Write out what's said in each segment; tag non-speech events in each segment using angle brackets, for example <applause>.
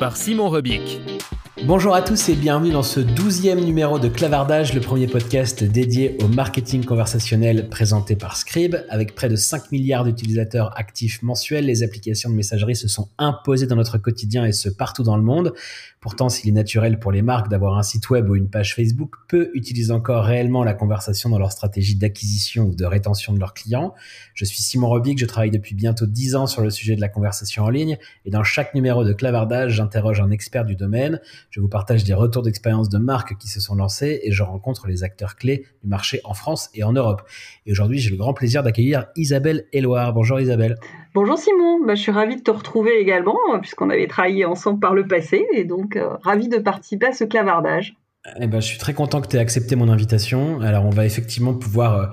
par Simon Rebic. Bonjour à tous et bienvenue dans ce douzième numéro de Clavardage, le premier podcast dédié au marketing conversationnel présenté par Scribe. Avec près de 5 milliards d'utilisateurs actifs mensuels, les applications de messagerie se sont imposées dans notre quotidien et ce partout dans le monde. Pourtant, s'il est naturel pour les marques d'avoir un site web ou une page Facebook, peu utilisent encore réellement la conversation dans leur stratégie d'acquisition ou de rétention de leurs clients. Je suis Simon Robic, je travaille depuis bientôt 10 ans sur le sujet de la conversation en ligne et dans chaque numéro de Clavardage, j'interroge un expert du domaine. Je vous partage des retours d'expérience de marques qui se sont lancées et je rencontre les acteurs clés du marché en France et en Europe. Et aujourd'hui, j'ai le grand plaisir d'accueillir Isabelle Éloire. Bonjour Isabelle. Bonjour Simon, bah, je suis ravie de te retrouver également puisqu'on avait travaillé ensemble par le passé et donc euh, ravie de participer à ce clavardage. Eh ben, je suis très content que tu aies accepté mon invitation. Alors on va effectivement pouvoir euh,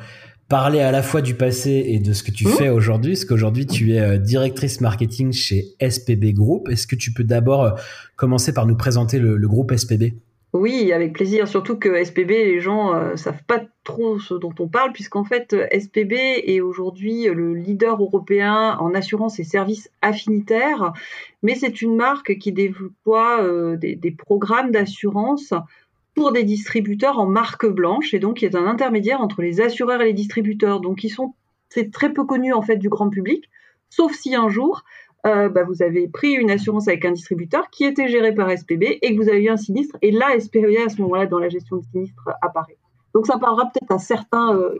parler à la fois du passé et de ce que tu mmh. fais aujourd'hui, parce qu'aujourd'hui tu es euh, directrice marketing chez SPB Group. Est-ce que tu peux d'abord commencer par nous présenter le groupe SPB oui, avec plaisir. Surtout que SPB, les gens ne euh, savent pas trop ce dont on parle, puisqu'en fait, SPB est aujourd'hui le leader européen en assurance et services affinitaires, mais c'est une marque qui déploie euh, des, programmes d'assurance pour des distributeurs en marque blanche, et donc qui est un intermédiaire entre les assureurs et les distributeurs. Donc, ils sont, c'est très peu connu en fait du grand public, sauf si un jour euh, bah, vous avez pris une assurance avec un distributeur qui était géré par SPB et que vous avez eu un sinistre. Et là, SPB, à ce moment-là, dans la gestion de sinistre, apparaît. Donc, ça parlera peut-être à certains, euh,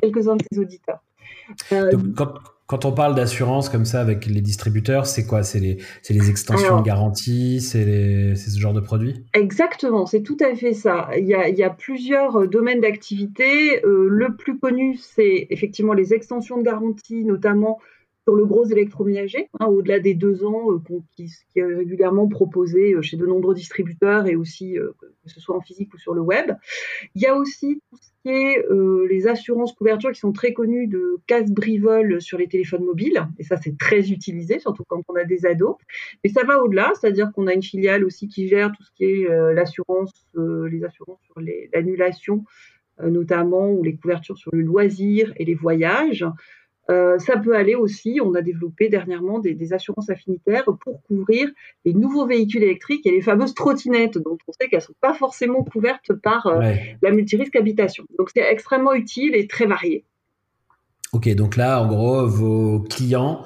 quelques, uns de tes auditeurs. Euh, quand, on parle d'assurance comme ça avec les distributeurs, c'est quoi? C'est les, les, extensions de garantie? C'est ce genre de produits Exactement, c'est tout à fait ça. Il y a, il y a plusieurs domaines d'activité. le plus connu, c'est effectivement les extensions de garantie, notamment sur le gros électroménager, hein, au-delà des deux ans, euh, qui, est régulièrement proposé euh, chez de nombreux distributeurs et aussi euh, que ce soit en physique ou sur le web. Il y a aussi tout ce qui est les assurances couvertures qui sont très connues de casse-brivole sur les téléphones mobiles, et ça c'est très utilisé, surtout quand on a des ados. Mais ça va au-delà, c'est-à-dire qu'on a une filiale aussi qui gère tout ce qui est l'assurance, les assurances sur l'annulation notamment, ou les couvertures sur le loisir et les voyages. Euh, ça peut aller aussi, on a développé dernièrement des, assurances affinitaires pour couvrir les nouveaux véhicules électriques et les fameuses trottinettes, dont on sait qu'elles ne sont pas forcément couvertes par euh, la multirisque habitation. Donc c'est extrêmement utile et très varié. Ok, donc là, en gros, vos clients,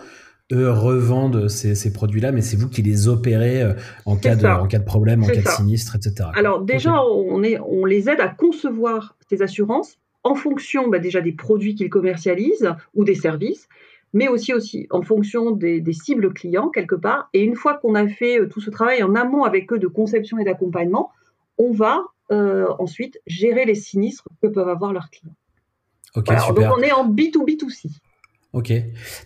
eux, revendent ces, produits-là, mais c'est vous qui les opérez euh, en, cas de, en cas de problème, en cas de sinistre, etc. Alors déjà, on, est, on les aide à concevoir ces assurances en fonction bah, déjà des produits qu'ils commercialisent ou des services, mais aussi, aussi en fonction des, cibles clients quelque part. Et une fois qu'on a fait euh, tout ce travail en amont avec eux de conception et d'accompagnement, on va euh, ensuite gérer les sinistres que peuvent avoir leurs clients. Ok, super. Donc on est en B2B2C. Ok.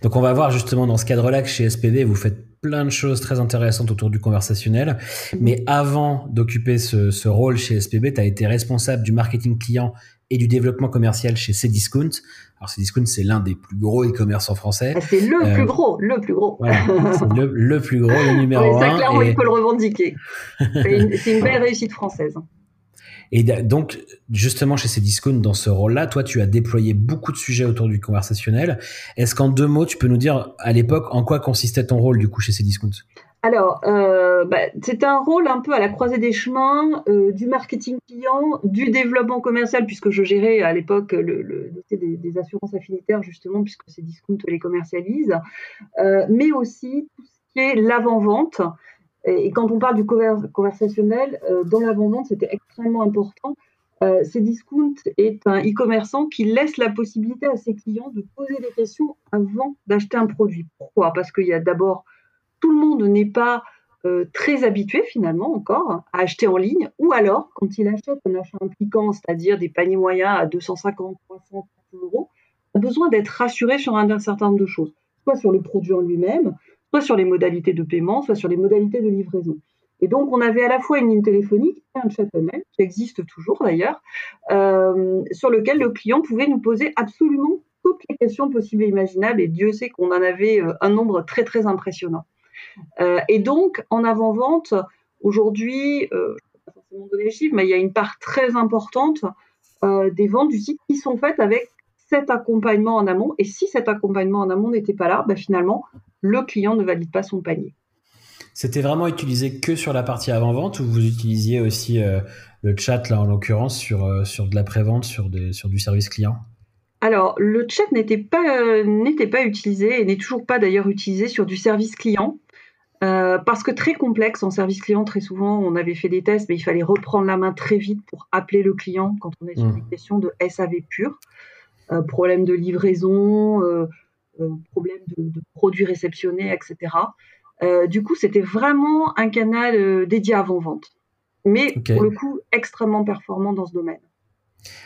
Donc on va voir justement dans ce cadre-là que chez SPB, vous faites plein de choses très intéressantes autour du conversationnel. Mhm. Mais avant d'occuper ce, ce, rôle chez SPB, tu as été responsable du marketing client et du développement commercial chez Cdiscount. Alors Cdiscount, c'est l'un des plus gros e-commerce en français. Ah, c'est le plus euh, gros, le plus gros. c'est le, plus gros, le numéro un. Ça, clairement, il peut le revendiquer. C'est une, <laughs> belle réussite française. Et donc, justement, chez Cdiscount, dans ce rôle-là, toi, tu as déployé beaucoup de sujets autour du conversationnel. Est-ce qu'en deux mots, tu peux nous dire, à l'époque, en quoi consistait ton rôle, du coup, chez Cdiscount? Alors, euh, bah, c'est un rôle un peu à la croisée des chemins euh, du marketing client, du développement commercial, puisque je gérais à l'époque le, dossier des, assurances affinitaires, justement, puisque ces discounts les commercialisent, euh, mais aussi tout ce qui est l'avant-vente Et, quand on parle du conversationnel, dans l'avant-vente, c'était extrêmement important. Euh, Cdiscount est un e-commerçant qui laisse la possibilité à ses clients de poser des questions avant d'acheter un produit. Pourquoi? Parce qu'il y a d'abord, tout le monde n'est pas euh, très habitué finalement encore à acheter en ligne, ou alors quand il achète un achat impliquant, c'est-à-dire des paniers moyens à 250, 300, euros, a besoin d'être rassuré sur un, certain nombre de choses, soit sur le produit en lui-même, soit sur les modalités de paiement, soit sur les modalités de livraison. Et donc, on avait à la fois une ligne téléphonique et un chat email, qui existe toujours d'ailleurs, euh, sur lequel le client pouvait nous poser absolument toutes les questions possibles et imaginables. Et Dieu sait qu'on en avait euh, un nombre très, très impressionnant. Euh, et donc, en avant-vente, aujourd'hui, je ne vais pas forcément donner les chiffres, mais il y a une part très importante des ventes du site qui sont faites avec cet accompagnement en amont. Et si cet accompagnement en amont n'était pas là, bah, finalement, le client ne valide pas son panier. C'était vraiment utilisé que sur la partie avant-vente ou vous utilisiez aussi euh, le chat, là en l'occurrence, sur, euh, sur de la pré-vente, sur, sur du service client? Alors, le chat n'était pas, euh, n'était pas utilisé et n'est toujours pas d'ailleurs utilisé sur du service client. Parce que très complexe en service client, très souvent, on avait fait des tests, mais il fallait reprendre la main très vite pour appeler le client quand on est sur une mmh. question de SAV pur. problème de livraison, problème de, de, produits réceptionnés, etc. Euh, du coup, c'était vraiment un canal euh, dédié à avant-vente, mais pour le coup extrêmement performant dans ce domaine.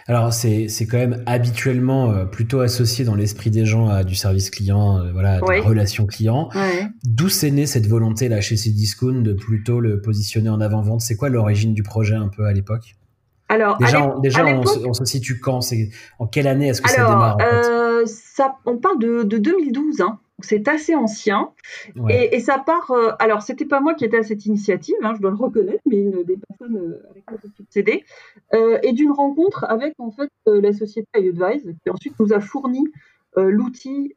Alors c'est quand même habituellement euh, plutôt associé dans l'esprit des gens à du service client, voilà, de la relation client. D'où s'est née cette volonté là chez Cdiscount de plutôt le positionner en avant-vente? C'est quoi l'origine du projet un peu à l'époque? Alors, déjà, on, déjà on, se, situe quand? C'est en quelle année est-ce que ça démarre ça, On parle de, de 2012. Hein c'est assez ancien. Et, ça part. Euh, alors, c'était pas moi qui étais à cette initiative, hein, je dois le reconnaître, mais une des personnes euh, avec qui j'ai succédé. Euh, et d'une rencontre avec en fait la société iAdvise, qui ensuite nous a fourni l'outil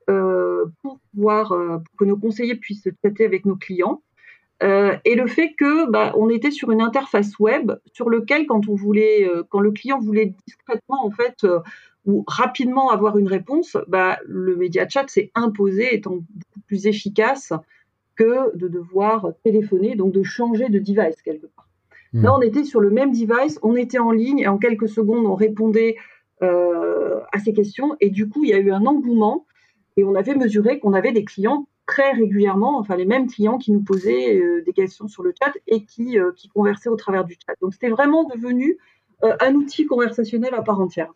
pour pouvoir que nos conseillers puissent traiter avec nos clients. et le fait que bah, on était sur une interface web sur lequel quand on voulait, quand le client voulait discrètement en fait ou rapidement avoir une réponse, bah, le média chat s'est imposé étant beaucoup plus efficace que de devoir téléphoner, donc de changer de device quelque part. Hmm. Là, on était sur le même device, on était en ligne et en quelques secondes, on répondait euh, à ces questions. Et du coup, il y a eu un engouement et on avait mesuré qu'on avait des clients très régulièrement, enfin les mêmes clients qui nous posaient euh, des questions sur le chat et qui, euh, qui conversaient au travers du chat. Donc c'était vraiment devenu un outil conversationnel à part entière.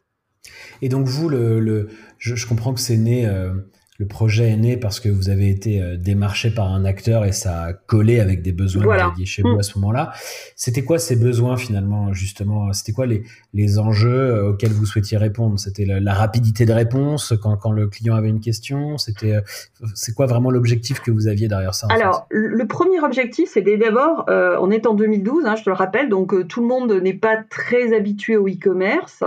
Et donc vous, le, je, comprends que c'est né, euh, le projet est né parce que vous avez été euh, démarché par un acteur et ça a collé avec des besoins voilà. chez vous mm. à ce moment-là. C'était quoi ces besoins finalement justement? C'était quoi les, les enjeux euh, auxquels vous souhaitiez répondre? C'était la, rapidité de réponse quand, quand, le client avait une question? C'était c'est quoi vraiment l'objectif que vous aviez derrière ça Alors le premier objectif, c'était d'abord, on est en 2012, hein, je te le rappelle, donc tout le monde n'est pas très habitué au e-commerce.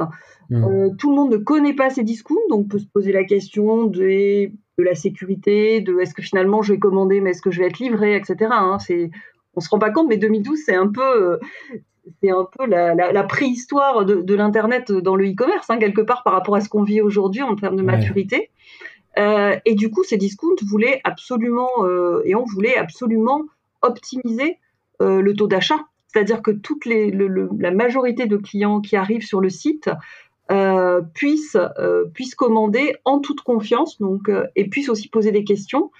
Mm. Euh, tout le monde ne connaît pas ces discounts, donc on peut se poser la question de, de la sécurité, de est-ce que finalement je vais commander, mais est-ce que je vais être livré, etc. Hein, c'est, on se rend pas compte, mais 2012 c'est un peu, c'est un peu la, préhistoire de, l'internet dans le e-commerce, hein, quelque part par rapport à ce qu'on vit aujourd'hui en termes de maturité. Euh, et du coup, ces discounts voulaient absolument, euh, et on voulait absolument optimiser le taux d'achat. C'est-à-dire que toute les, la majorité de clients qui arrivent sur le site euh, puissent, euh, commander en toute confiance donc, euh, et puissent aussi poser des questions.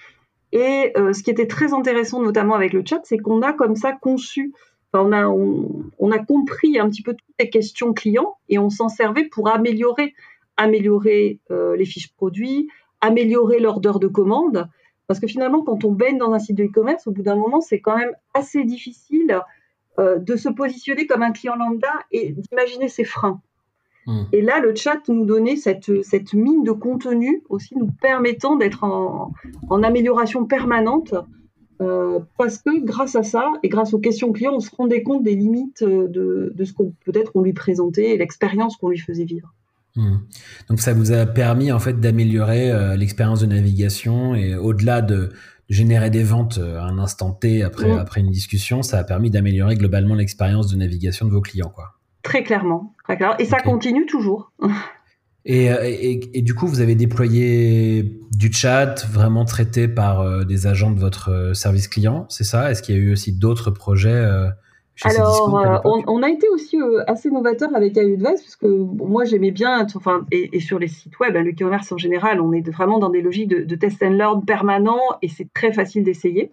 Et ce qui était très intéressant, notamment avec le chat, c'est qu'on a comme ça conçu, on, a, on, a compris un petit peu toutes les questions clients et on s'en servait pour améliorer, améliorer les fiches produits, améliorer l'ordre de commande. Parce que finalement, quand on baigne dans un site de e-commerce, au bout d'un moment, c'est quand même assez difficile de se positionner comme un client lambda et d'imaginer ses freins. Hmm. Et là, le chat nous donnait cette, cette mine de contenu aussi nous permettant d'être en, en, amélioration permanente euh, parce que grâce à ça et grâce aux questions clients, on se rendait compte des limites de, de ce qu'on peut-être on lui présentait et l'expérience qu'on lui faisait vivre. Hmm. Donc ça vous a permis en fait d'améliorer euh, l'expérience de navigation et au-delà de générer des ventes euh, à un instant T après, hmm. après une discussion, ça a permis d'améliorer globalement l'expérience de navigation de vos clients quoi. Très clairement, très clairement. Et ça continue toujours. Et, du coup, vous avez déployé du chat vraiment traité par des agents de votre service client, c'est ça? Est-ce qu'il y a eu aussi d'autres projets alors, euh, on, a été aussi euh, assez novateur avec iAdvice parce que moi j'aimais bien, enfin, et, sur les sites web, hein, le commerce en général, on est vraiment dans des logiques de, test and learn permanent et c'est très facile d'essayer.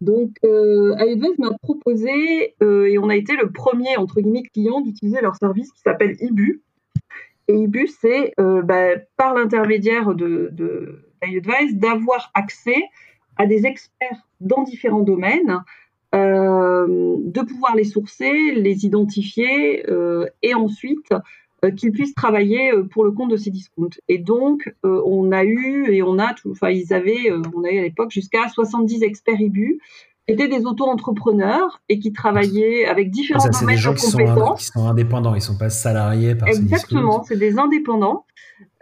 Donc, euh, m'a proposé, euh, et on a été le premier, entre guillemets, client d'utiliser leur service qui s'appelle Ibu. Et Ibu, c'est bah, par l'intermédiaire de, de d'avoir accès à des experts dans différents domaines euh, de pouvoir les sourcer, les identifier euh, et ensuite euh, qu'ils puissent travailler pour le compte de ces discounts. Et donc, on a eu et on a, enfin, ils avaient, on avait à l'époque jusqu'à 70 experts IBU qui étaient des auto-entrepreneurs et qui travaillaient avec différents ah, domaines de compétences. Sont, qui sont indépendants, ils ne sont pas salariés par Exactement, c'est des indépendants.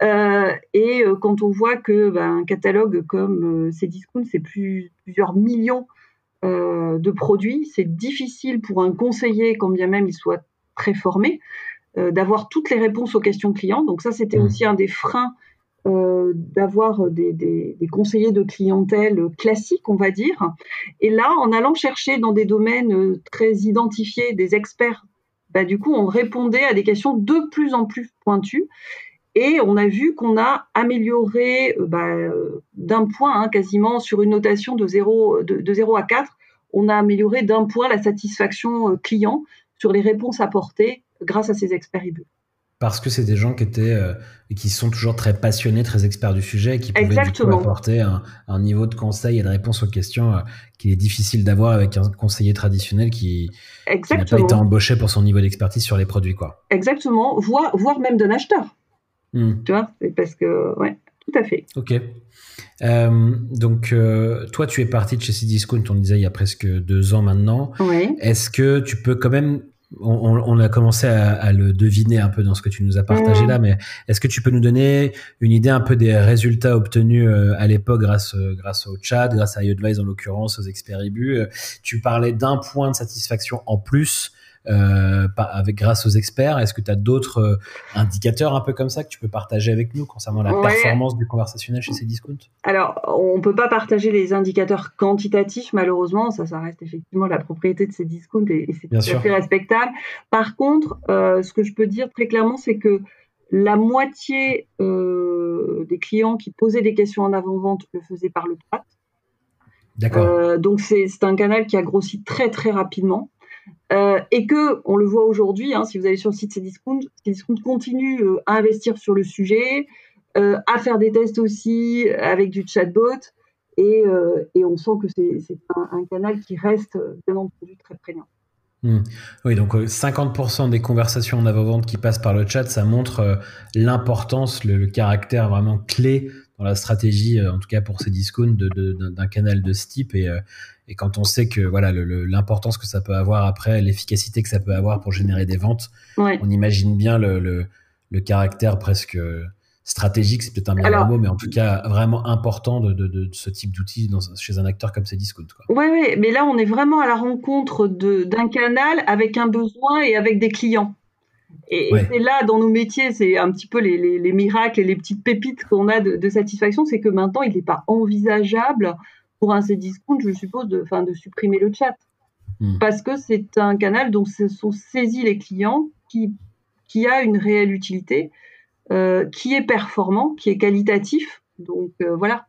et quand on voit que ben, un catalogue comme ces discounts, c'est plus, plusieurs millions euh, de produits, c'est difficile pour un conseiller, quand bien même il soit très formé, euh, d'avoir toutes les réponses aux questions clients. Donc ça, c'était mmh. aussi un des freins euh, d'avoir des, conseillers de clientèle classiques, on va dire. Et là, en allant chercher dans des domaines très identifiés des experts, bah, du coup, on répondait à des questions de plus en plus pointues. Et on a vu qu'on a amélioré euh, bah, euh, d'un point, hein, quasiment sur une notation de 0, de, 0 à 4, on a amélioré d'un point la satisfaction euh, client sur les réponses apportées grâce à ces experts IBU. Parce que c'est des gens qui étaient et qui sont toujours très passionnés, très experts du sujet et qui pouvaient du coup apporter un, niveau de conseil et de réponse aux questions qu'il est difficile d'avoir avec un conseiller traditionnel qui, n'a pas été embauché pour son niveau d'expertise sur les produits. Quoi. Exactement, voire, voire même d'un acheteur. Hmm. Tu vois, c'est parce que, ouais, tout à fait. Ok. Euh, donc, euh, toi, tu es parti de chez Cdiscount, on disait il y a presque deux ans maintenant. Oui. Est-ce que tu peux quand même, on, a commencé à, le deviner un peu dans ce que tu nous as partagé là, mais est-ce que tu peux nous donner une idée un peu des résultats obtenus euh, à l'époque grâce, grâce au chat, grâce à iAdvice en l'occurrence, aux experts IBU Tu parlais d'un point de satisfaction en plus euh, avec, grâce aux experts Est-ce que tu as d'autres euh, indicateurs un peu comme ça que tu peux partager avec nous concernant la performance du conversationnel chez ces discounts Alors, on ne peut pas partager les indicateurs quantitatifs, malheureusement. Ça, ça reste effectivement la propriété de ces discounts et, c'est tout à fait respectable. Par contre, euh, ce que je peux dire très clairement, c'est que la moitié des clients qui posaient des questions en avant-vente le faisaient par le chat. D'accord. donc c'est un canal qui a grossi très très rapidement. Euh, et que, on le voit aujourd'hui, hein, si vous allez sur le site Cdiscount, Cdiscount continue euh, à investir sur le sujet, euh, à faire des tests aussi avec du chatbot, et, on sent que c'est un, canal qui reste bien entendu très prégnant. Hmm. Oui, donc 50% des conversations en avant-vente qui passent par le chat, ça montre l'importance, le, caractère vraiment clé dans la stratégie, en tout cas pour ces discounts, d'un canal de ce type. Et, et quand on sait que voilà l'importance que ça peut avoir après, l'efficacité que ça peut avoir pour générer des ventes, on imagine bien le, le, caractère presque stratégique, c'est peut-être un meilleur mot, mais en tout cas vraiment important de, de, de ce type d'outil chez un acteur comme Cdiscount. Oui, oui, mais là on est vraiment à la rencontre d'un canal avec un besoin et avec des clients. Et, c'est là, dans nos métiers, c'est un petit peu les, les, les, miracles et les petites pépites qu'on a de, de satisfaction, c'est que maintenant, il n'est pas envisageable pour un Cdiscount, je suppose, de, de supprimer le chat. Hmm. Parce que c'est un canal dont se sont saisis les clients qui, qui a une réelle utilité, euh, qui est performant, qui est qualitatif. Donc euh, voilà,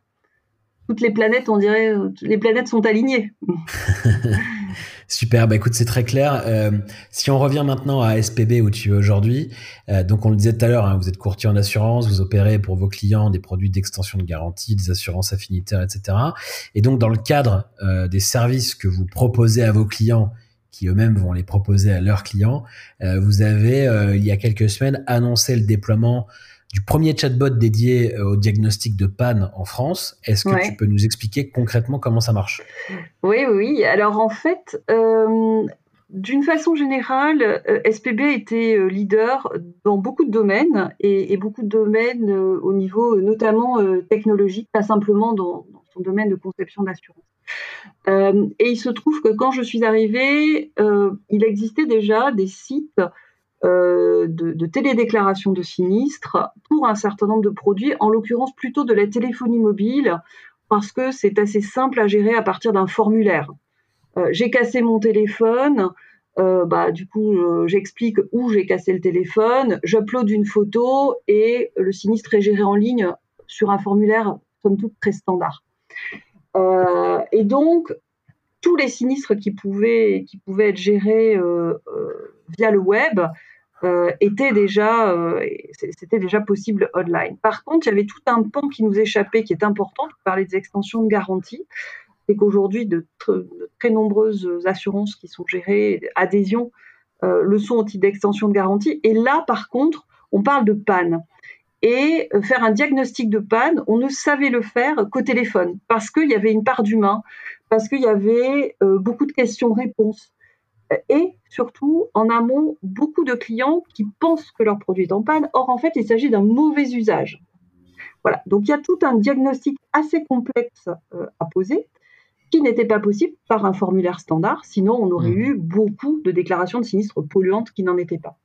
toutes les planètes, on dirait, les planètes sont alignées. <laughs> Super, bah écoute, c'est très clair. Euh, si on revient maintenant à SPB où tu es aujourd'hui, euh, donc on le disait tout à l'heure, hein, vous êtes courtier en assurance, vous opérez pour vos clients des produits d'extension de garantie, des assurances affinitaires, etc. Et donc dans le cadre euh, des services que vous proposez à vos clients, qui eux-mêmes vont les proposer à leurs clients, vous avez il y a quelques semaines annoncé le déploiement du premier chatbot dédié euh, au diagnostic de panne en France. Est-ce que tu peux nous expliquer concrètement comment ça marche? Oui, oui. Alors en fait, euh, d'une façon générale, euh, SPB était leader dans beaucoup de domaines et, beaucoup de domaines au niveau notamment technologique, pas simplement dans, dans, son domaine de conception d'assurance. et il se trouve que quand je suis arrivée, il existait déjà des sites de, de, télédéclaration de sinistre pour un certain nombre de produits, en l'occurrence plutôt de la téléphonie mobile, parce que c'est assez simple à gérer à partir d'un formulaire. j'ai cassé mon téléphone, euh, bah, du coup, euh, j'explique où j'ai cassé le téléphone, j'upload une photo et le sinistre est géré en ligne sur un formulaire, somme toute, très standard. Euh, et donc, tous les sinistres qui pouvaient, qui pouvaient être gérés via le web étaient déjà, c'était déjà possible online. Par contre, il y avait tout un pan qui nous échappait, qui est important. pour parler des extensions de garantie c'est qu'aujourd'hui, de, très nombreuses assurances qui sont gérées, adhésions, euh, le sont au titre d'extension de garantie. Et là, par contre, on parle de panne. Et euh, faire un diagnostic de panne, on ne savait le faire qu'au téléphone, parce qu'il y avait une part d'humain, parce qu'il y avait euh, beaucoup de questions-réponses. Et surtout, en amont, beaucoup de clients qui pensent que leur produit est en panne. Or, en fait, il s'agit d'un mauvais usage. Voilà. Donc, il y a tout un diagnostic assez complexe à poser qui n'était pas possible par un formulaire standard, sinon on aurait mmh. eu beaucoup de déclarations de sinistres polluantes qui n'en étaient pas.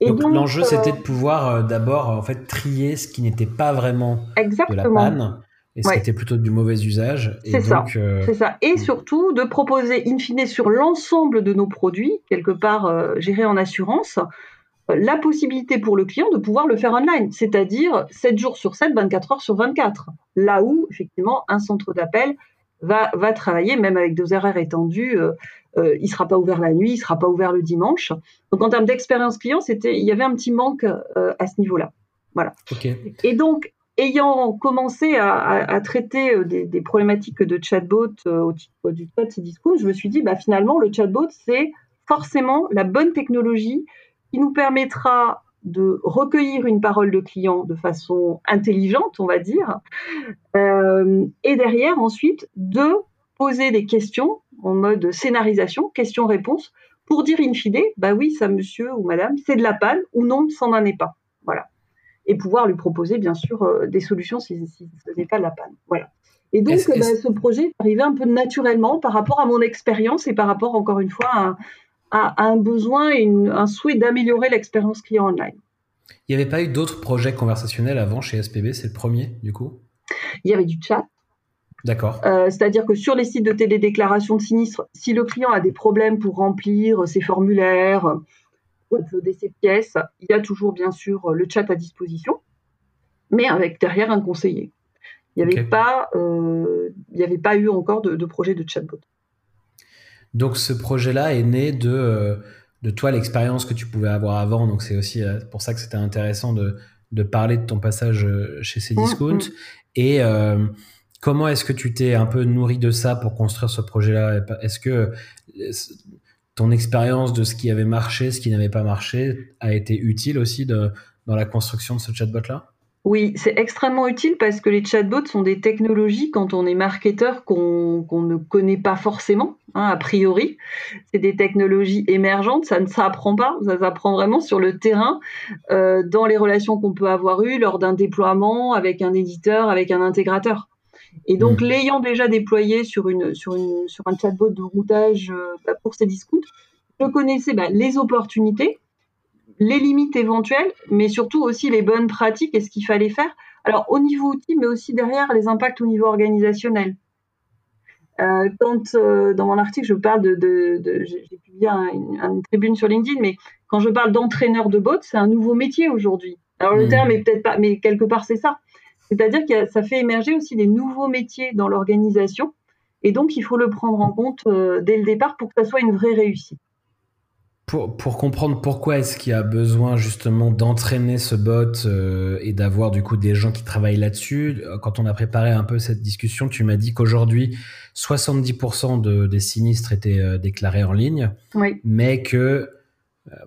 Et donc, l'enjeu euh, c'était de pouvoir euh, d'abord en fait trier ce qui n'était pas vraiment de la panne et ce qui était plutôt du mauvais usage. C'est ça. Euh, c'est ça. Et surtout de proposer in fine sur l'ensemble de nos produits, quelque part gérés en assurance, la possibilité pour le client de pouvoir le faire online, c'est-à-dire 7 jours sur 7, 24 heures sur 24. Là où, effectivement, un centre d'appel va, travailler, même avec des horaires étendus. Euh, euh, il ne sera pas ouvert la nuit, il ne sera pas ouvert le dimanche. Donc en termes d'expérience client, c'était, il y avait un petit manque euh, à ce niveau-là. Voilà. Et donc, ayant commencé à, traiter des, problématiques de chatbot au titre du chat discount, je me suis dit, bah, finalement, le chatbot, c'est forcément la bonne technologie qui nous permettra de recueillir une parole de client de façon intelligente, on va dire, euh, et derrière ensuite de poser des questions en mode scénarisation, questions-réponses, pour dire in fine, bah oui, ça monsieur ou madame, c'est de la panne ou non, ça n'en est pas. Et pouvoir lui proposer bien sûr euh, des solutions si, ce n'est pas de la panne. Voilà. Et donc, bah, ce projet est arrivé un peu naturellement par rapport à mon expérience et par rapport, encore une fois, à, à, un besoin et un souhait d'améliorer l'expérience client online. Il n'y avait pas eu d'autres projets conversationnels avant chez SPB, c'est le premier du coup? Il y avait du chat. D'accord. Euh, c'est-à-dire que sur les sites de télédéclaration de sinistre, si le client a des problèmes pour remplir ses formulaires, uploader ses pièces, il y a toujours bien sûr le chat à disposition, mais avec derrière un conseiller. Il n'y avait, pas, euh, avait pas eu encore de, de projet de chatbot. Donc ce projet-là est né de, euh, de toi, l'expérience que tu pouvais avoir avant. Donc c'est aussi euh, pour ça que c'était intéressant de, de, parler de ton passage euh, chez Cdiscount. Mmh, mmh. Et comment est-ce que tu t'es un peu nourri de ça pour construire ce projet-là? Est-ce que ton expérience de ce qui avait marché, ce qui n'avait pas marché, a été utile aussi dans la construction de ce chatbot-là? Oui, c'est extrêmement utile parce que les chatbots sont des technologies, quand on est marketeur, qu'on ne connaît pas forcément, hein, a priori. C'est des technologies émergentes, ça ne s'apprend pas, ça s'apprend vraiment sur le terrain, euh, dans les relations qu'on peut avoir eues lors d'un déploiement avec un éditeur, avec un intégrateur. Et donc, mmh. l'ayant déjà déployé sur, une, sur, une, sur un chatbot de routage euh, bah, pour ces discounts, je connaissais bah, les opportunités, les limites éventuelles, mais surtout aussi les bonnes pratiques et ce qu'il fallait faire. Alors au niveau outil, mais aussi derrière les impacts au niveau organisationnel. Euh, quand euh, dans mon article je parle de, j'ai publié une tribune sur LinkedIn, mais quand je parle d'entraîneur de bots, c'est un nouveau métier aujourd'hui. Alors le mmh. terme est peut-être pas, mais quelque part c'est ça. C'est-à-dire que ça fait émerger aussi des nouveaux métiers dans l'organisation, et donc il faut le prendre en compte euh, dès le départ pour que ça soit une vraie réussite. Pour, pour, comprendre pourquoi est-ce qu'il y a besoin justement d'entraîner ce bot euh, et d'avoir du coup des gens qui travaillent là-dessus, euh, quand on a préparé un peu cette discussion, tu m'as dit qu'aujourd'hui 70% de, des sinistres étaient euh, déclarés en ligne, oui. mais que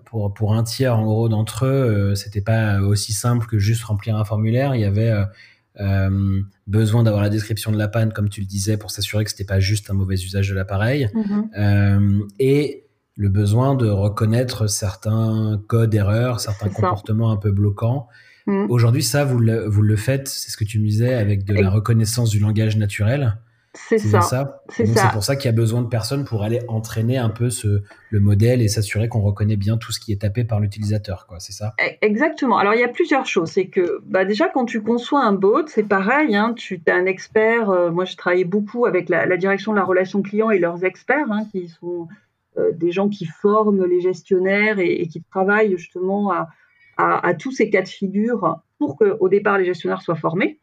pour, pour un tiers en gros d'entre eux, c'était pas aussi simple que juste remplir un formulaire. Il y avait besoin d'avoir la description de la panne, comme tu le disais, pour s'assurer que c'était pas juste un mauvais usage de l'appareil. Mm-hmm. et le besoin de reconnaître certains codes erreurs, certains comportements un peu bloquants. Mm. Aujourd'hui, ça, vous le, vous le faites, c'est ce que tu me disais, avec de la reconnaissance du langage naturel. C'est ça. C'est pour ça qu'il y a besoin de personnes pour aller entraîner un peu ce, le modèle et s'assurer qu'on reconnaît bien tout ce qui est tapé par l'utilisateur, quoi. C'est ça? E, Exactement. Alors il y a plusieurs choses. C'est que bah, déjà quand tu conçois un bot, c'est pareil. Hein, tu es un expert. Euh, moi, je travaillais beaucoup avec la, direction de la relation client et leurs experts, hein, qui sont euh, des gens qui forment les gestionnaires et, qui travaillent justement à, à, tous ces cas de figure pour qu'au départ les gestionnaires soient formés.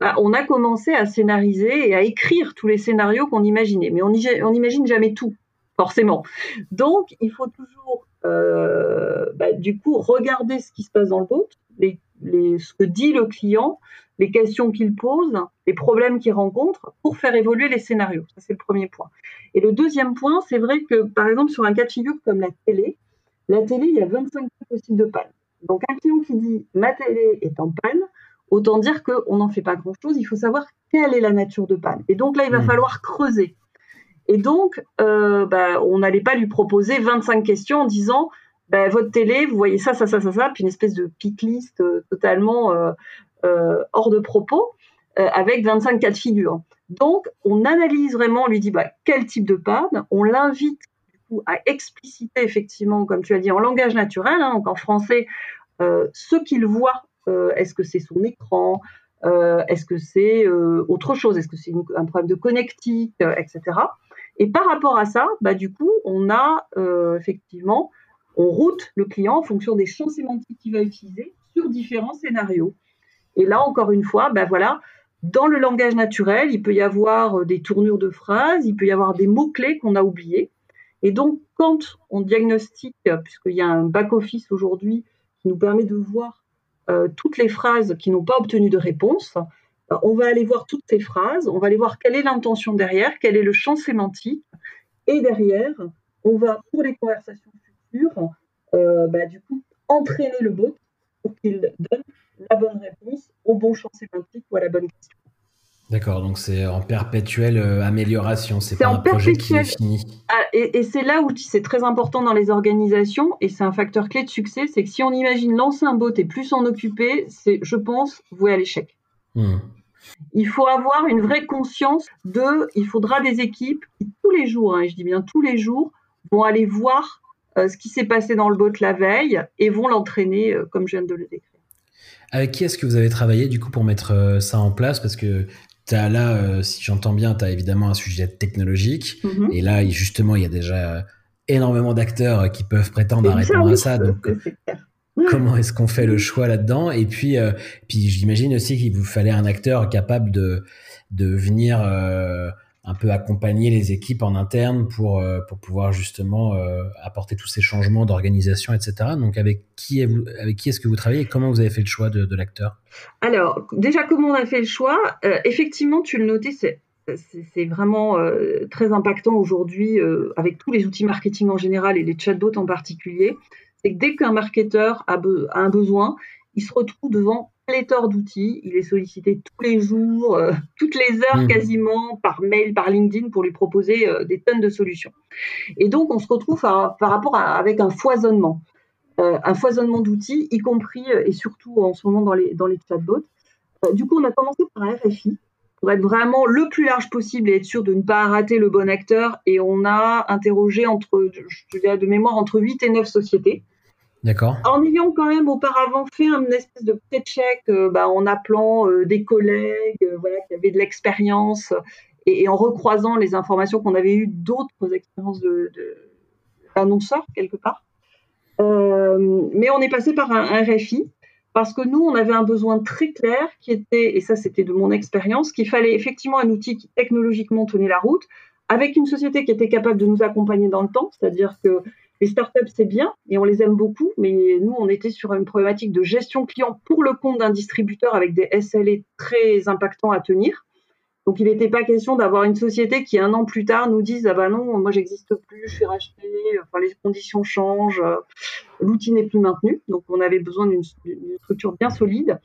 Bah, on a commencé à scénariser et à écrire tous les scénarios qu'on imaginait. Mais on n'imagine jamais tout, forcément. Donc, il faut toujours, euh, bah, du coup, regarder ce qui se passe dans le bot, ce que dit le client, les questions qu'il pose, les problèmes qu'il rencontre, pour faire évoluer les scénarios. Ça, c'est le premier point. Et le deuxième point, c'est vrai que, par exemple, sur un cas de figure comme la télé, la télé, il y a 25 possibles de panne. Donc, un client qui dit ma télé est en panne, Autant dire qu'on n'en fait pas grand-chose, il faut savoir quelle est la nature de panne. Et donc là, il va hmm. falloir creuser. Et donc, euh, bah, on n'allait pas lui proposer 25 questions en disant bah, votre télé, vous voyez ça, ça, ça, ça, ça, puis une espèce de pick list euh, totalement euh, hors de propos, avec 25 cas de figure. Donc, on analyse vraiment, on lui dit bah, quel type de panne, on l'invite à expliciter effectivement, comme tu as dit, en langage naturel, hein, donc en français, ce qu'il voit est-ce que c'est son écran euh, Est-ce que c'est euh, autre chose Est-ce que c'est un problème de connectique, etc. Et par rapport à ça, bah, du coup, on a effectivement, on route le client en fonction des champs sémantiques qu'il va utiliser sur différents scénarios. Et là, encore une fois, bah, voilà, dans le langage naturel, il peut y avoir des tournures de phrases, il peut y avoir des mots-clés qu'on a oubliés. Et donc, quand on diagnostique, puisqu'il y a un back-office aujourd'hui qui nous permet de voir euh, toutes les phrases qui n'ont pas obtenu de réponse. Euh, on va aller voir toutes ces phrases, on va aller voir quelle est l'intention derrière, quel est le champ sémantique. Et derrière, on va, pour les conversations futures, euh, bah, du coup, entraîner le bot pour qu'il donne la bonne réponse au bon champ sémantique ou à la bonne question. D'accord, donc c'est en perpétuelle euh, amélioration, c'est pas un projet qui est fini. Ah, et, c'est là où c'est très important dans les organisations, et c'est un facteur clé de succès, c'est que si on imagine lancer un bot et plus s'en occuper, c'est, je pense, voué à l'échec. Hmm. Il faut avoir une vraie conscience de, il faudra des équipes qui tous les jours, hein, et je dis bien tous les jours, vont aller voir euh, ce qui s'est passé dans le bot la veille et vont l'entraîner euh, comme je viens de le décrire. Avec qui est-ce que vous avez travaillé du coup pour mettre ça en place? Parce que As là, euh, si j'entends bien, tu as évidemment un sujet technologique. Mhm. Et là, justement, il y a déjà euh, énormément d'acteurs euh, qui peuvent prétendre à répondre à ça. Donc, comment est-ce qu'on fait le choix là-dedans? Et puis, puis j'imagine aussi qu'il vous fallait un acteur capable de, de venir un peu accompagner les équipes en interne pour, euh, pour pouvoir justement euh, apporter tous ces changements d'organisation, etc. Donc avec qui, est avec qui est-ce que vous travaillez et comment vous avez fait le choix de, l'acteur? Alors déjà comment on a fait le choix? Euh, Effectivement, tu le notais, c'est c'est vraiment très impactant aujourd'hui avec tous les outils marketing en général et les chatbots en particulier. C'est que dès qu'un marketeur a, a, un besoin, il se retrouve devant pléthore d'outils. Il est sollicité tous les jours, euh, toutes les heures mmh. quasiment, par mail, par LinkedIn, pour lui proposer euh, des tonnes de solutions. Et donc, on se retrouve par rapport à, avec un foisonnement. Euh, un foisonnement d'outils, y compris et surtout en ce moment dans les, dans les chatbots. du coup, on a commencé par RFI pour être vraiment le plus large possible et être sûr de ne pas rater le bon acteur. Et on a interrogé entre, je dirais de mémoire, entre 8 et 9 sociétés. D'accord. En ayant quand même auparavant fait un espèce de pré-check euh, bah, en appelant euh, des collègues euh, voilà, qui avaient de l'expérience et, en recroisant les informations qu'on avait eues d'autres expériences d'annonceurs, de, quelque part. mais on est passé par un, RFI parce que nous, on avait un besoin très clair qui était, et ça c'était de mon expérience, qu'il fallait effectivement un outil qui technologiquement tenait la route, avec une société qui était capable de nous accompagner dans le temps, c'est-à-dire que les startups, c'est bien et on les aime beaucoup, mais nous, on était sur une problématique de gestion client pour le compte d'un distributeur avec des SLA très impactants à tenir. Donc, il n'était pas question d'avoir une société qui, un an plus tard, nous dise Ah ben non, moi, j'existe plus, je suis racheté, enfin, les conditions changent, l'outil n'est plus maintenu. Donc, on avait besoin d'une structure bien solide.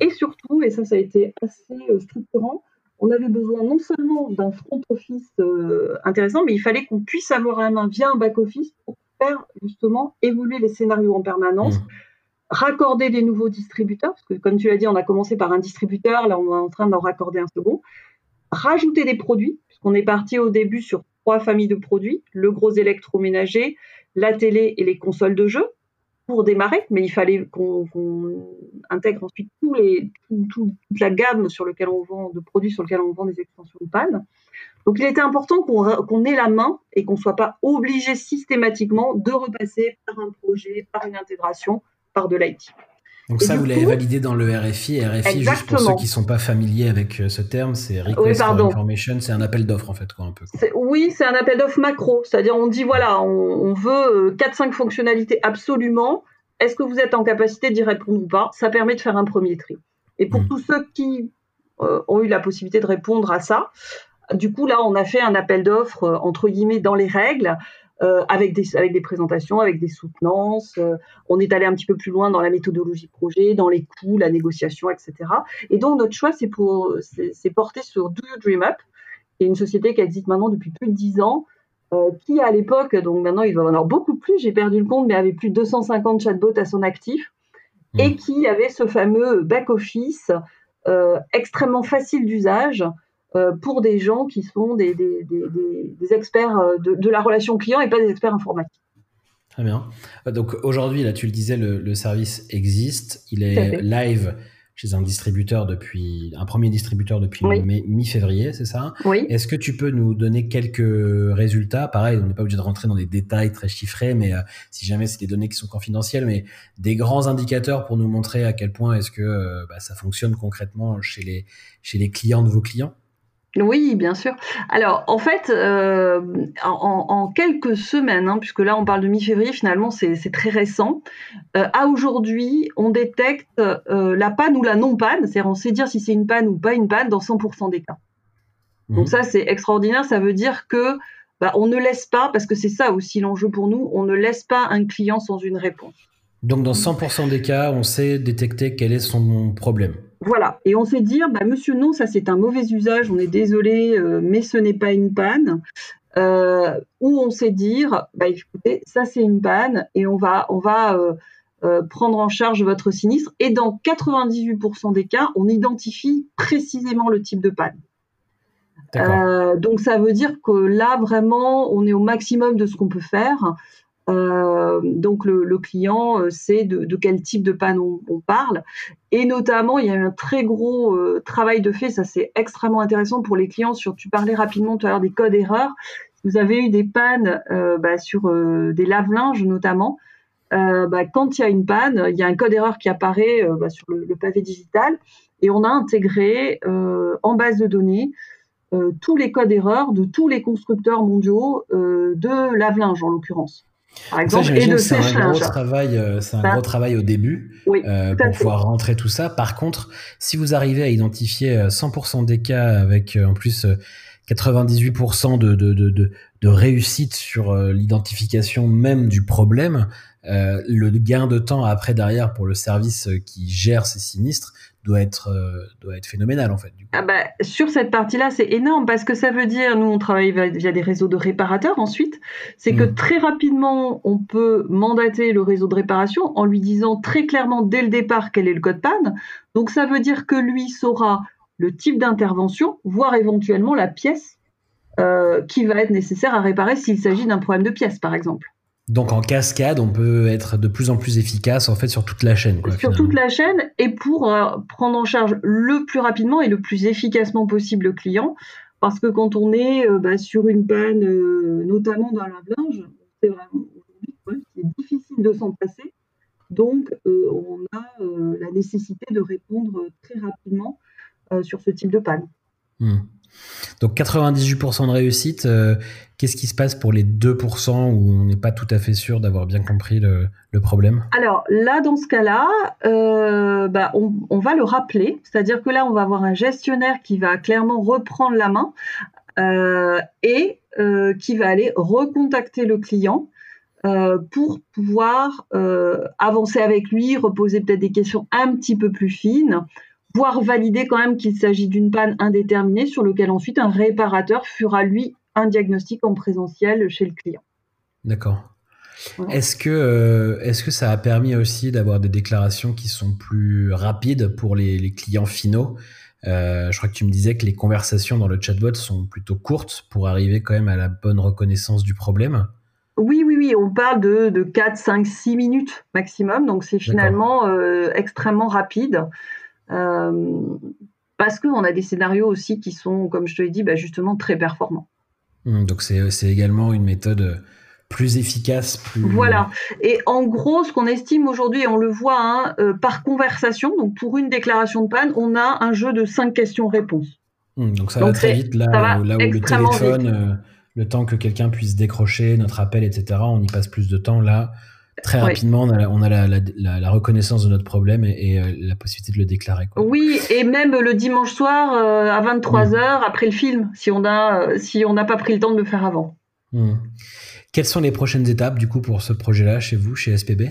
Et surtout, et ça, ça a été assez euh, structurant, on avait besoin non seulement d'un front office euh, intéressant, mais il fallait qu'on puisse avoir à la main via un back office pour justement évoluer les scénarios en permanence, mmh. raccorder des nouveaux distributeurs, parce que comme tu l'as dit, on a commencé par un distributeur, là on est en train d'en raccorder un second, rajouter des produits, puisqu'on est parti au début sur trois familles de produits, le gros électroménager, la télé et les consoles de jeux pour démarrer, mais il fallait qu'on intègre ensuite tous les, toute la gamme sur lequel on vend de produits sur lesquels on vend des extensions de panne. Donc il était important qu'on ait la main et qu'on ne soit pas obligé systématiquement de repasser par un projet, par une intégration, par de l'IT. Donc ça, vous l'avez validé dans le RFI. RFI, juste pour ceux qui ne sont pas familiers avec euh, ce terme, c'est Request for Information, c'est un appel d'offres en fait, quoi, un peu. Oui, c'est un appel d'offres macro, c'est-à-dire on dit voilà, on, veut 4-5 euh, fonctionnalités absolument. Est-ce que vous êtes en capacité d'y répondre ou pas? Ça permet de faire un premier tri. Et pour hmm. tous ceux qui euh, ont eu la possibilité de répondre à ça, du coup là, on a fait un appel d'offres entre guillemets dans les règles euh, avec, des, avec des présentations, avec des soutenances. Euh, on est allé un petit peu plus loin dans la méthodologie projet, dans les coûts, la négociation, etc. Et donc, notre choix, c'est, pour, c'est, porté sur Do You Dream Up, qui est une société qui existe maintenant depuis plus de 10 ans, euh, qui à l'époque, donc maintenant il va en avoir beaucoup plus, j'ai perdu le compte, mais avait plus de 250 chatbots à son actif, mmh. et qui avait ce fameux back-office extrêmement facile d'usage, euh, pour des gens qui sont des, experts euh, de, la relation client et pas des experts informatiques. Très bien. Euh, donc aujourd'hui, là, tu le disais, le, service existe. Il est live chez un distributeur depuis, un premier distributeur depuis mi-février, c'est ça? Oui. Est-ce que tu peux nous donner quelques résultats? Pareil, on n'est pas obligé de rentrer dans des détails très chiffrés, mais si jamais c'est des données qui sont confidentielles, mais des grands indicateurs pour nous montrer à quel point est-ce que bah, ça fonctionne concrètement chez les, chez les clients de vos clients? Oui, bien sûr. Alors, en fait, euh, en, quelques semaines, hein, puisque là on parle de mi-février, finalement c'est très récent, euh, à aujourd'hui, on détecte euh, la panne ou la non-panne, c'est-à-dire on sait dire si c'est une panne ou pas une panne dans 100% des cas. Donc mmh. ça, c'est extraordinaire, ça veut dire que bah, on ne laisse pas, parce que c'est ça aussi l'enjeu pour nous, on ne laisse pas un client sans une réponse. Donc dans 100% des cas, on sait détecter quel est son problème. Voilà, et on sait dire, bah, monsieur, non, ça c'est un mauvais usage, on est désolé, euh, mais ce n'est pas une panne. Euh, ou on sait dire, bah, écoutez, ça c'est une panne et on va, on va euh, prendre en charge votre sinistre. Et dans 98% des cas, on identifie précisément le type de panne. donc ça veut dire que là vraiment, on est au maximum de ce qu'on peut faire. Euh, donc le, client euh, sait de, quel type de panne on, parle. Et notamment, il y a un très gros euh, travail de fait, ça c'est extrêmement intéressant pour les clients. Sur, tu parlais rapidement tout à l'heure des codes erreurs. Vous avez eu des pannes bah, sur des lave-linges notamment. Bah, quand il y a une panne, il y a un code erreur qui apparaît bah, sur le, le, pavé digital et on a intégré en base de données tous les codes erreurs de tous les constructeurs mondiaux de lave-linge en l'occurrence. C'est un gros travail, euh, c'est un gros travail au début euh, pour pouvoir rentrer tout ça. Par contre, si vous arrivez à identifier 100% euh, des cas avec en plus 98% de, de, de, de, réussite sur l'identification même du problème, le gain de temps après derrière pour le service qui gère ces sinistres doit être, euh, doit être phénoménal en fait. Ah bah, sur cette partie-là, c'est énorme parce que ça veut dire, nous on travaille via des réseaux de réparateurs ensuite, c'est que hmm. très rapidement on peut mandater le réseau de réparation en lui disant très clairement dès le départ quel est le code panne. Donc ça veut dire que lui saura le type d'intervention, voire éventuellement la pièce euh, qui va être nécessaire à réparer s'il s'agit d'un problème de pièce par exemple. Donc en cascade, on peut être de plus en plus efficace en fait sur toute la chaîne. sur toute la chaîne et pour euh, prendre en charge le plus rapidement et le plus efficacement possible le client. Parce que quand on est euh, bah, sur une panne, euh, notamment dans la linge, c'est vraiment difficile de s'en passer. Donc on a la nécessité de répondre très rapidement sur ce type de panne. Hmm. Donc 98% de réussite, euh, qu'est-ce qui se passe pour les 2% où on n'est pas tout à fait sûr d'avoir bien compris le, problème? Alors là, dans ce cas-là, euh, bah, on, va le rappeler, c'est-à-dire que là, on va avoir un gestionnaire qui va clairement reprendre la main euh, et qui va aller recontacter le client pour pouvoir avancer avec lui, reposer peut-être des questions un petit peu plus fines voire valider quand même qu'il s'agit d'une panne indéterminée sur lequel ensuite un réparateur fera lui un diagnostic en présentiel chez le client. D'accord. Est-ce que, euh, est que ça a permis aussi d'avoir des déclarations qui sont plus rapides pour les, clients finaux? Je crois que tu me disais que les conversations dans le chatbot sont plutôt courtes pour arriver quand même à la bonne reconnaissance du problème. Oui, oui, oui, on parle de, de 4, 5, 6 minutes maximum, donc c'est finalement extrêmement rapide. parce qu'on a des scénarios aussi qui sont, comme je te l'ai dit, bah, justement très performants. Mmh, donc c'est également une méthode plus efficace, plus... Voilà. Et en gros, ce qu'on estime aujourd'hui, et on le voit hein, euh, par conversation, donc pour une déclaration de panne, on a un jeu de cinq questions-réponses. Mmh, donc ça va très vite là, où, le téléphone, euh, le temps que quelqu'un puisse décrocher notre appel, etc., on y passe plus de temps. Là, très rapidement, on a, la, reconnaissance de notre problème et, euh, la possibilité de le déclarer. Oui, et même le dimanche soir à 23h mmh. après le film, si on n'a si on pas pris le temps de le faire avant. Mmh. Quelles sont les prochaines étapes du coup pour ce projet-là chez vous, chez SPB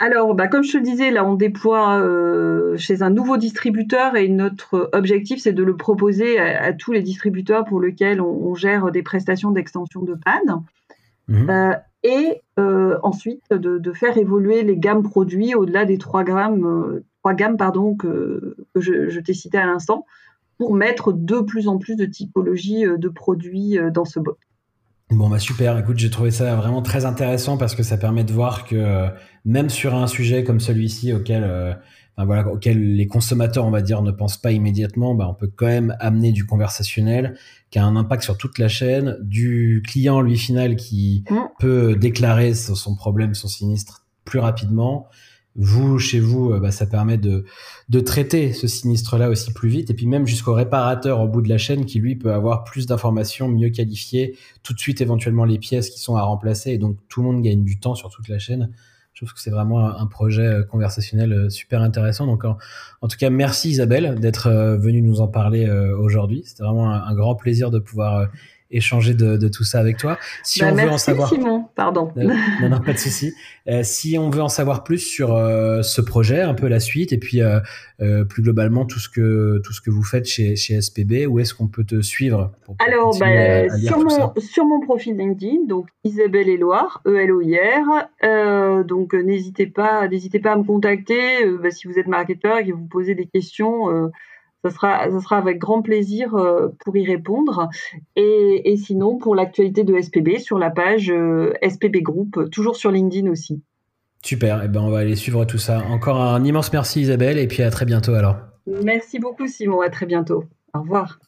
alors, bah, comme je te le disais, là, on déploie euh, chez un nouveau distributeur et notre objectif, c'est de le proposer à, tous les distributeurs pour lesquels on, gère des prestations d'extension de panne. Mhm. Euh, et euh, ensuite, de, faire évoluer les gammes produits au-delà des trois grammes, gammes pardon, que, je, t'ai cité à l'instant, pour mettre de plus en plus de typologies de produits dans ce bot. Bon bah super, écoute, j'ai trouvé ça vraiment très intéressant parce que ça permet de voir que euh, même sur un sujet comme celui-ci auquel, voilà, auquel les consommateurs, on va dire, ne pensent pas immédiatement, bah, on peut quand même amener du conversationnel qui a un impact sur toute la chaîne, du client lui final qui mmh. peut déclarer son problème, son sinistre plus rapidement, vous, chez vous, bah, ça permet de, de traiter ce sinistre-là aussi plus vite. Et puis même jusqu'au réparateur au bout de la chaîne qui, lui, peut avoir plus d'informations mieux qualifiées, tout de suite éventuellement les pièces qui sont à remplacer. Et donc tout le monde gagne du temps sur toute la chaîne. Je trouve que c'est vraiment un projet euh, conversationnel euh, super intéressant. Donc en, tout cas, merci Isabelle d'être venue nous en parler aujourd'hui. C'était vraiment un, grand plaisir de pouvoir échanger de, tout ça avec toi. Si bah, on veut en savoir, Simon, pardon. <laughs> Euh, non, non, pas de souci. Euh, si on veut en savoir plus sur euh, ce projet, un peu la suite, et puis plus globalement tout ce que tout ce que vous faites chez, chez SPB, où est-ce qu'on peut te suivre Alors, bah, sur mon sur mon profil LinkedIn, donc Isabelle Éloire, E L O I R. donc n'hésitez pas n'hésitez pas à me contacter bah, si vous êtes marketeur et que vous posez des questions ça sera, ça sera avec grand plaisir euh, pour y répondre. Et, sinon, pour l'actualité de SPB, sur la page euh, SPB Group, toujours sur LinkedIn aussi. Super, et eh ben on va aller suivre tout ça. Encore un immense merci Isabelle, et puis à très bientôt alors. Merci beaucoup Simon, à très bientôt. Au revoir.